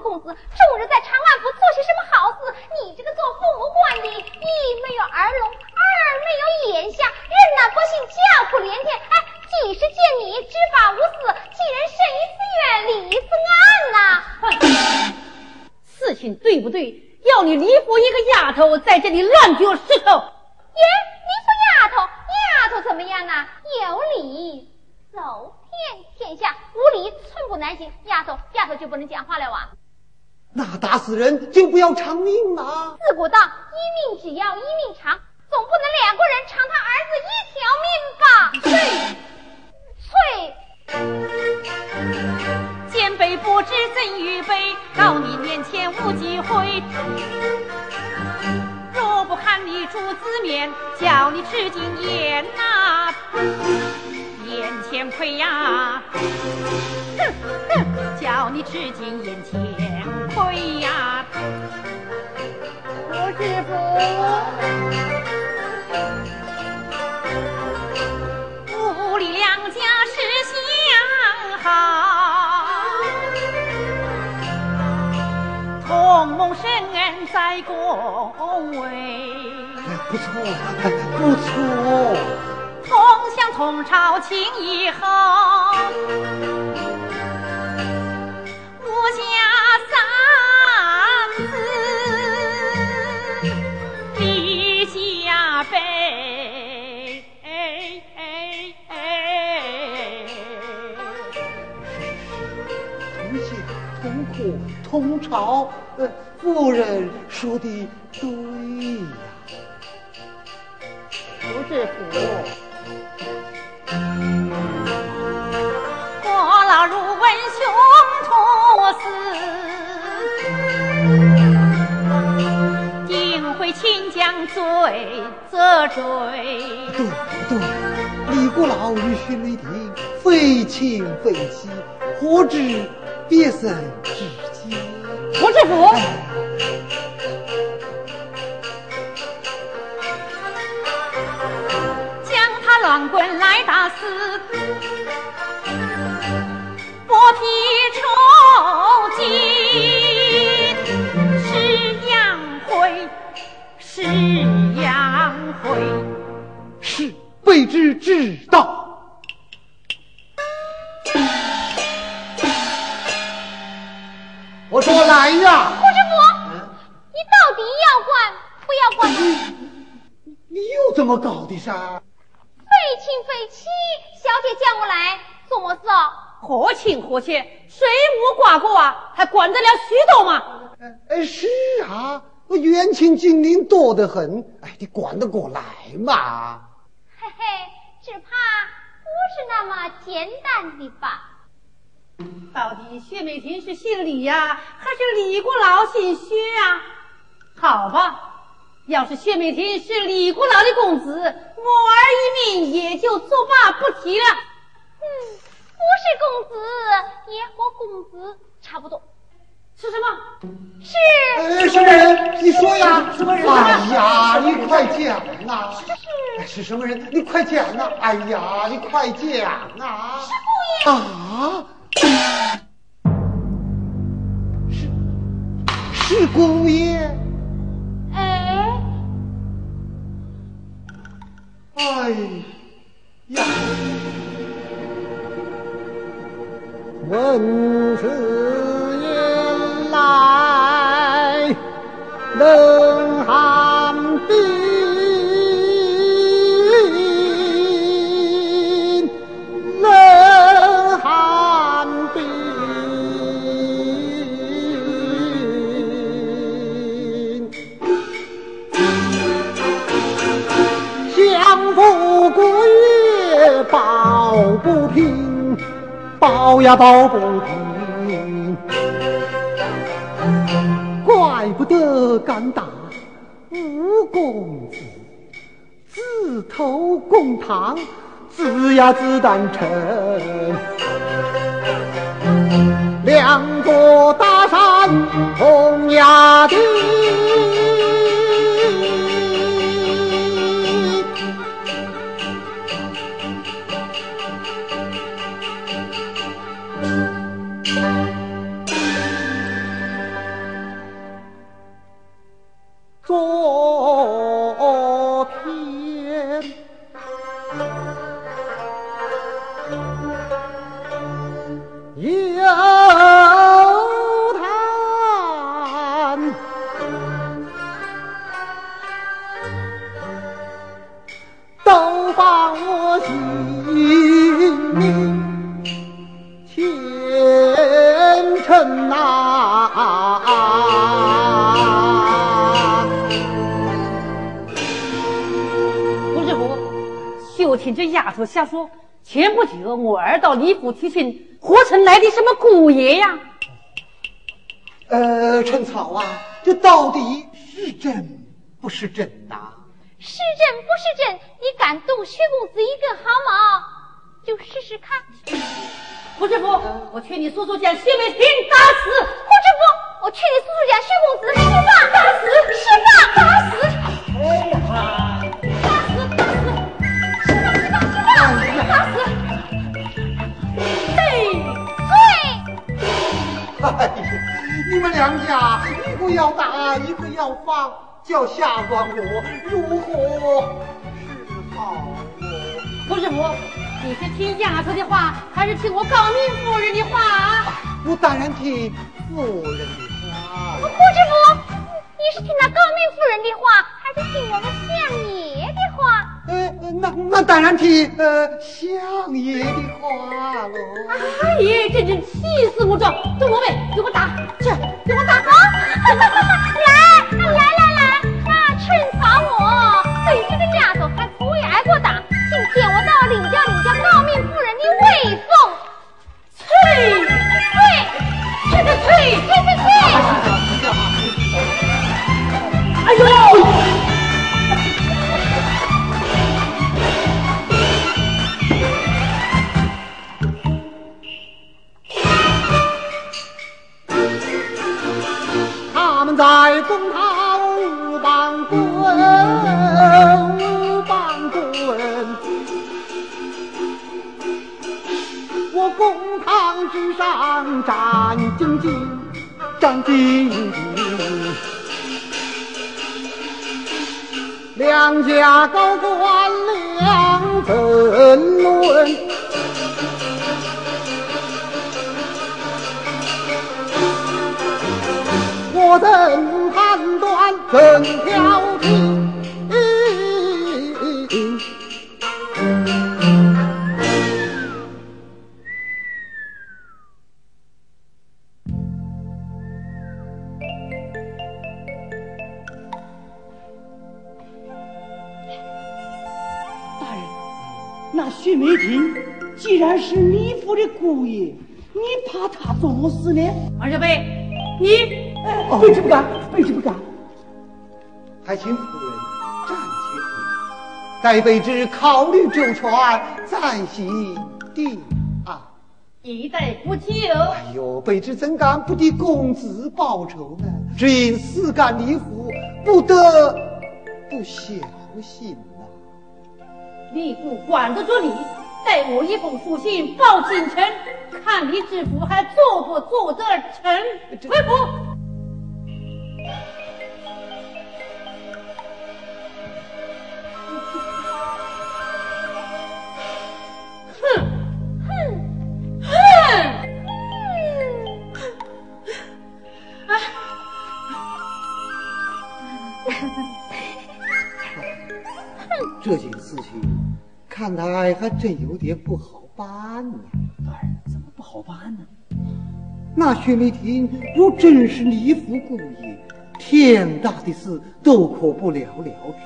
的公子，终日在长安府做些什么好事？你这个做父母官的，一没有儿聋，二没有眼瞎，任那不幸叫苦连天。哎，几时见你执法无私，既然生于此院，理是安呐。事情对不对？要你李府一个丫头在这里乱丢石头？耶，你说丫头，丫头怎么样呢？有理，走遍天下，无理寸步难行。丫头，丫头就不能讲话了哇？那打死人就不要偿命吗？自古道一命只要一命偿，总不能两个人偿他儿子一条命吧？翠，翠。前辈不知怎预备，到你面前无机会。若不看你主子面，叫你吃尽盐呐，眼前亏呀！哼哼，叫你吃尽眼前亏呀！我师父，屋里两家是相好。同盟深恩在共位，不错，不错。同乡同朝情谊厚，同朝。夫人说的对呀，不知府，我老如闻兄托死，定会亲将罪责追。对对，李国老与徐梅婷非亲非戚，何止别生之机？吴知府，将他乱棍来打死，剥皮抽筋，是杨辉，是杨辉，是卑职知道。我说来呀，胡师傅，你到底要管不要管？你你又怎么搞的噻？非亲非戚，小姐叫我来做么事哦？何亲何戚，水母挂过啊，还管得了许多吗？哎，是啊，我远亲近邻多得很，哎，你管得过来吗？嘿嘿，只怕不是那么简单的吧。到底薛美婷是姓李呀，还是李国老姓薛啊？好吧，要是薛美婷是李国老的公子，我儿一命也就作罢不提了。嗯，不是公子，也和公子差不多。是什么？是。呃，什么人？你说呀。什么人？哎呀，你快讲呐！是。是什么人？你快讲呐！哎呀，你快讲啊！是姑爷。啊。是是姑爷，哎，哎呀，闻此言来，抱呀抱不平，怪不得敢打吴公子，自投公堂，自呀自当成，两座大山你你前程啊。不是，我就听这丫头瞎说，前不久我儿到李府提亲，何曾来的什么姑爷呀？呃，陈草啊，这到底是真不是真呐？是真不是真？你敢动薛公子一根毫毛，就试试看。胡师傅，我劝你速速将薛美婷打死。胡师傅，我劝你速速将薛公子释放，打死，释放，打死。哎呀，打死，打死，释放，释放，释放，打死。哎呀，你们两家一个要打，一个要放，叫下官我如何是好？胡师傅。你是听丫头的话，还是听我高明夫人的话？我当然听夫人的话。胡知府，你是听那高明夫人的话，还是听我们相爷的话？呃，那那当然听呃相爷的话喽。哎呀，真是气死我了！众我们给我打，去给我打啊！战兢兢。两家高官两争论，我怎判断怎挑剔？么事呢？二小贝，你卑职不敢，卑职不敢。还请夫人暂且停，待卑职考虑周全，暂行定案。一代不久。哎呦，卑职怎敢不替公子报仇呢？只因私干离府，不得不小心呐。吏部管得住你，待我一封书信报京城，看你知府还做不做得成？回府。哼哼哼！这件事情。看来还真有点不好办呢。好办呢？那薛梅婷若真是李府姑爷，天大的事都可不了了之。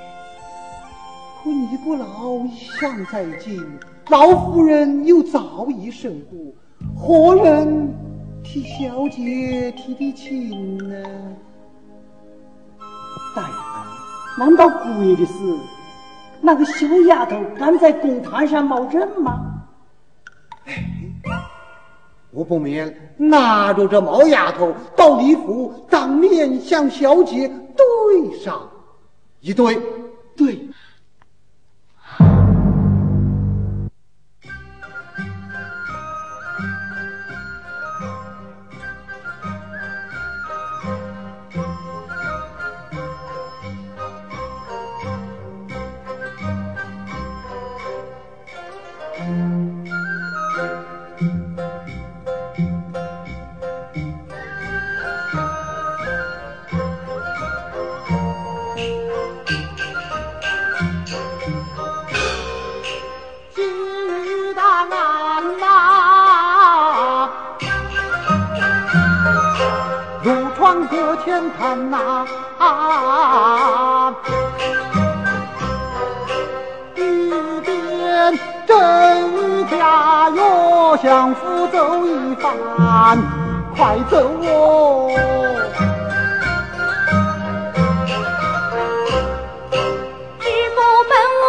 可李国老一向在京，老夫人又早已身故，何人替小姐提的亲呢？大人，难道姑爷的事？那个小丫头敢在公堂上冒认吗？我不免拿着这毛丫头到李府，当面向小姐对上一对。对。走一番，快走哦！知否本无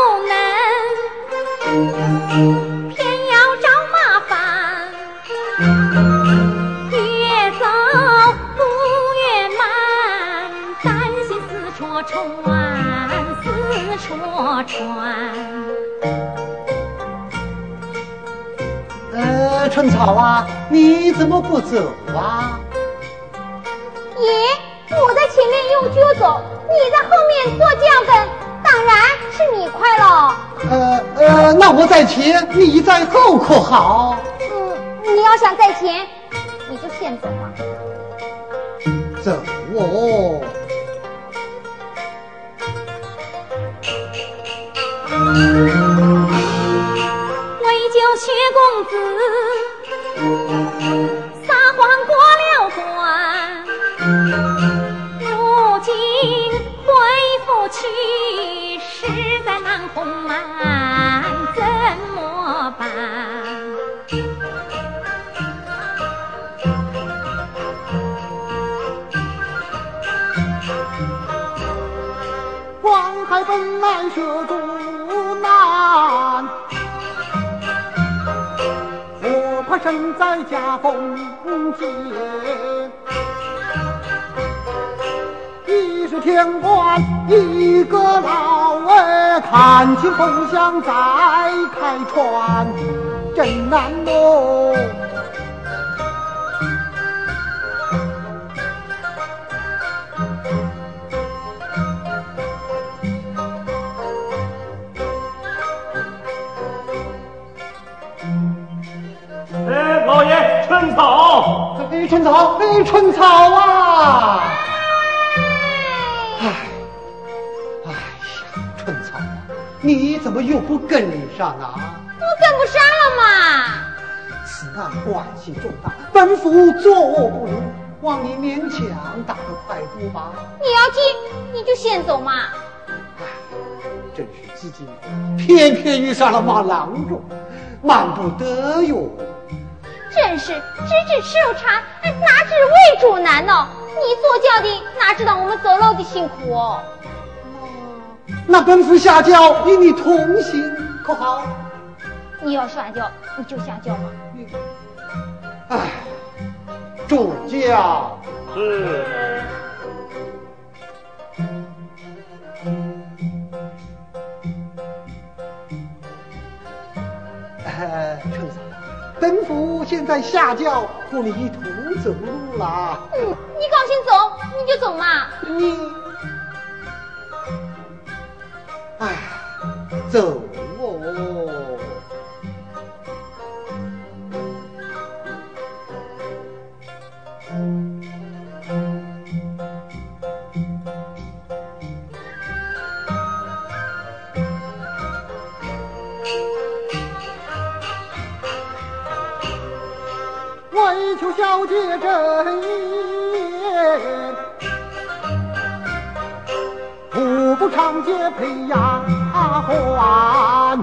能，春草啊，你怎么不走啊？爷，我在前面用脚走，你在后面做轿跟，当然是你快了。呃呃，那我在前，你在后可好？嗯，你要想在前，你就先走吧。走哦。为救薛公子，去，实在难哄瞒，怎么办？黄海本来涉阻难，我怕身在夹缝间。是天官一个老儿，看清风向再开船，真难哦。哎，老爷，春草。哎，春草，哎，春草啊！怎么又不跟上啊？我跟不上了嘛。此案关系重大，本府坐卧不宁，望你勉强打个快步吧。你要进，你就先走嘛。哎，真是自己偏偏遇上了马郎中，慢不得哟。真是知止手禅，哎，哪知为主难呢？你做轿的哪知道我们走路的辛苦哦？那本府下轿与你同行，可好？你要下轿，你就下轿嘛。哎，主驾。是。呃，春嫂，本府现在下轿和你一同走路啦。嗯，你高兴走你就走嘛。你，走哦。为求小姐真言，徒步长街配丫鬟，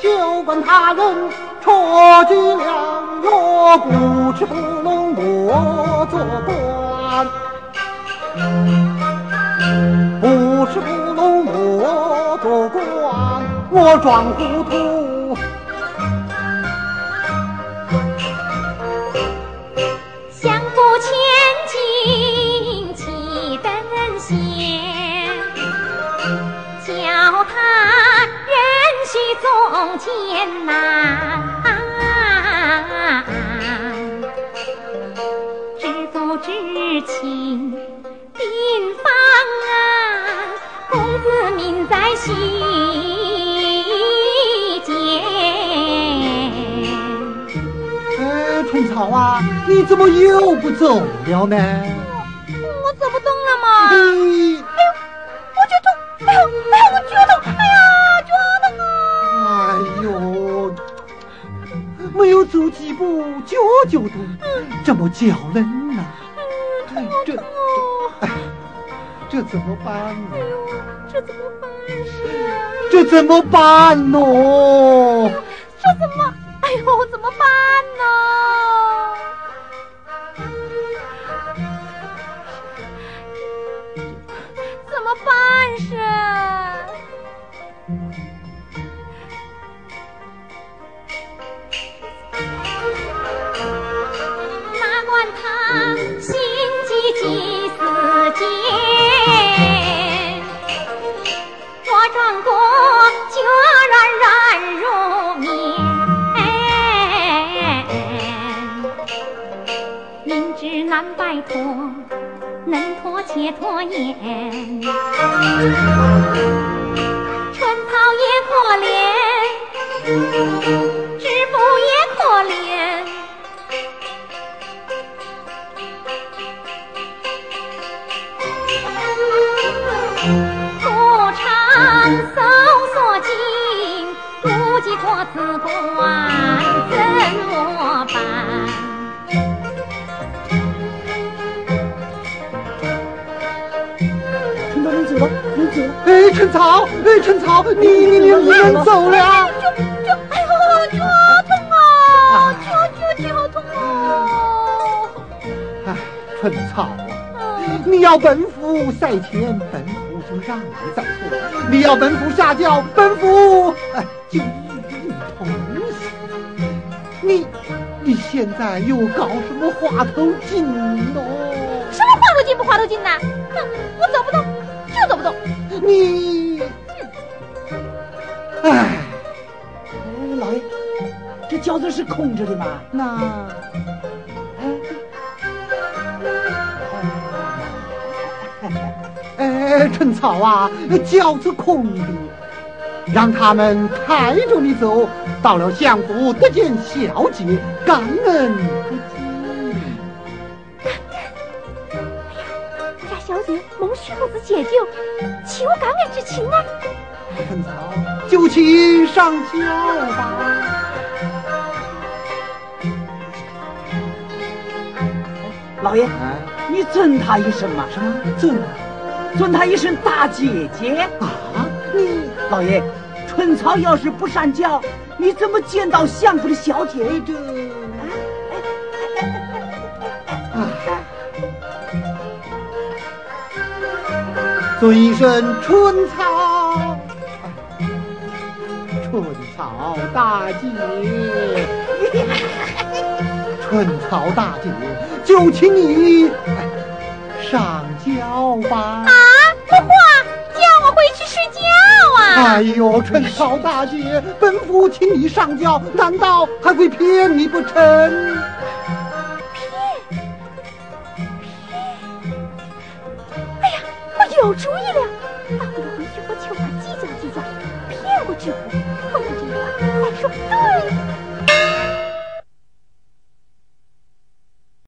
休管他人戳脊梁哟，不吃不聋我做官，不吃不聋我做官，我装糊涂。叫他人须总监呐。知府知情定方案，公子命在须见。哎，春草啊，你怎么又不走了呢？我走不动了嘛。没没有走几步脚就痛，这么叫人呐！嗯，这这哎，这怎么办呢？这怎么办是？这怎么办呢？这怎么？哎呦，怎么办呢？且脱言。春草也可怜，织布也可怜。路长搜索尽，不及过此关，哎，春草，哎，春草，你你你你人走了！就就哎呦，脚好痛啊！脚脚脚痛哦！哎，春草啊，你要奔赴赛前，本府就让你再说；你要奔赴下轿，本府哎就与你同行。你你现在又搞什么花头劲喽？什么花头劲不花头劲呐？哼，我走不动，就走不动。你，哎，哎，老爷，这轿子是空着的吗？那。哎，春草啊，轿子空的，让他们抬着你走，到了相府得见小姐，感恩小姐蒙徐公子解救，岂无感恩之情啊？春草，就请上轿吧。老爷，哎，你尊她一声嘛？什么尊尊她一声大姐姐。啊？你老爷，春草要是不上轿，你怎么见到相府的小姐？这，尊一声春草，哎春草大姐，春草大姐，就请你哎上轿吧。啊，不话叫我回去睡觉啊！哎呦，春草大姐，本府请你上轿，难道还会骗你不成？主意了，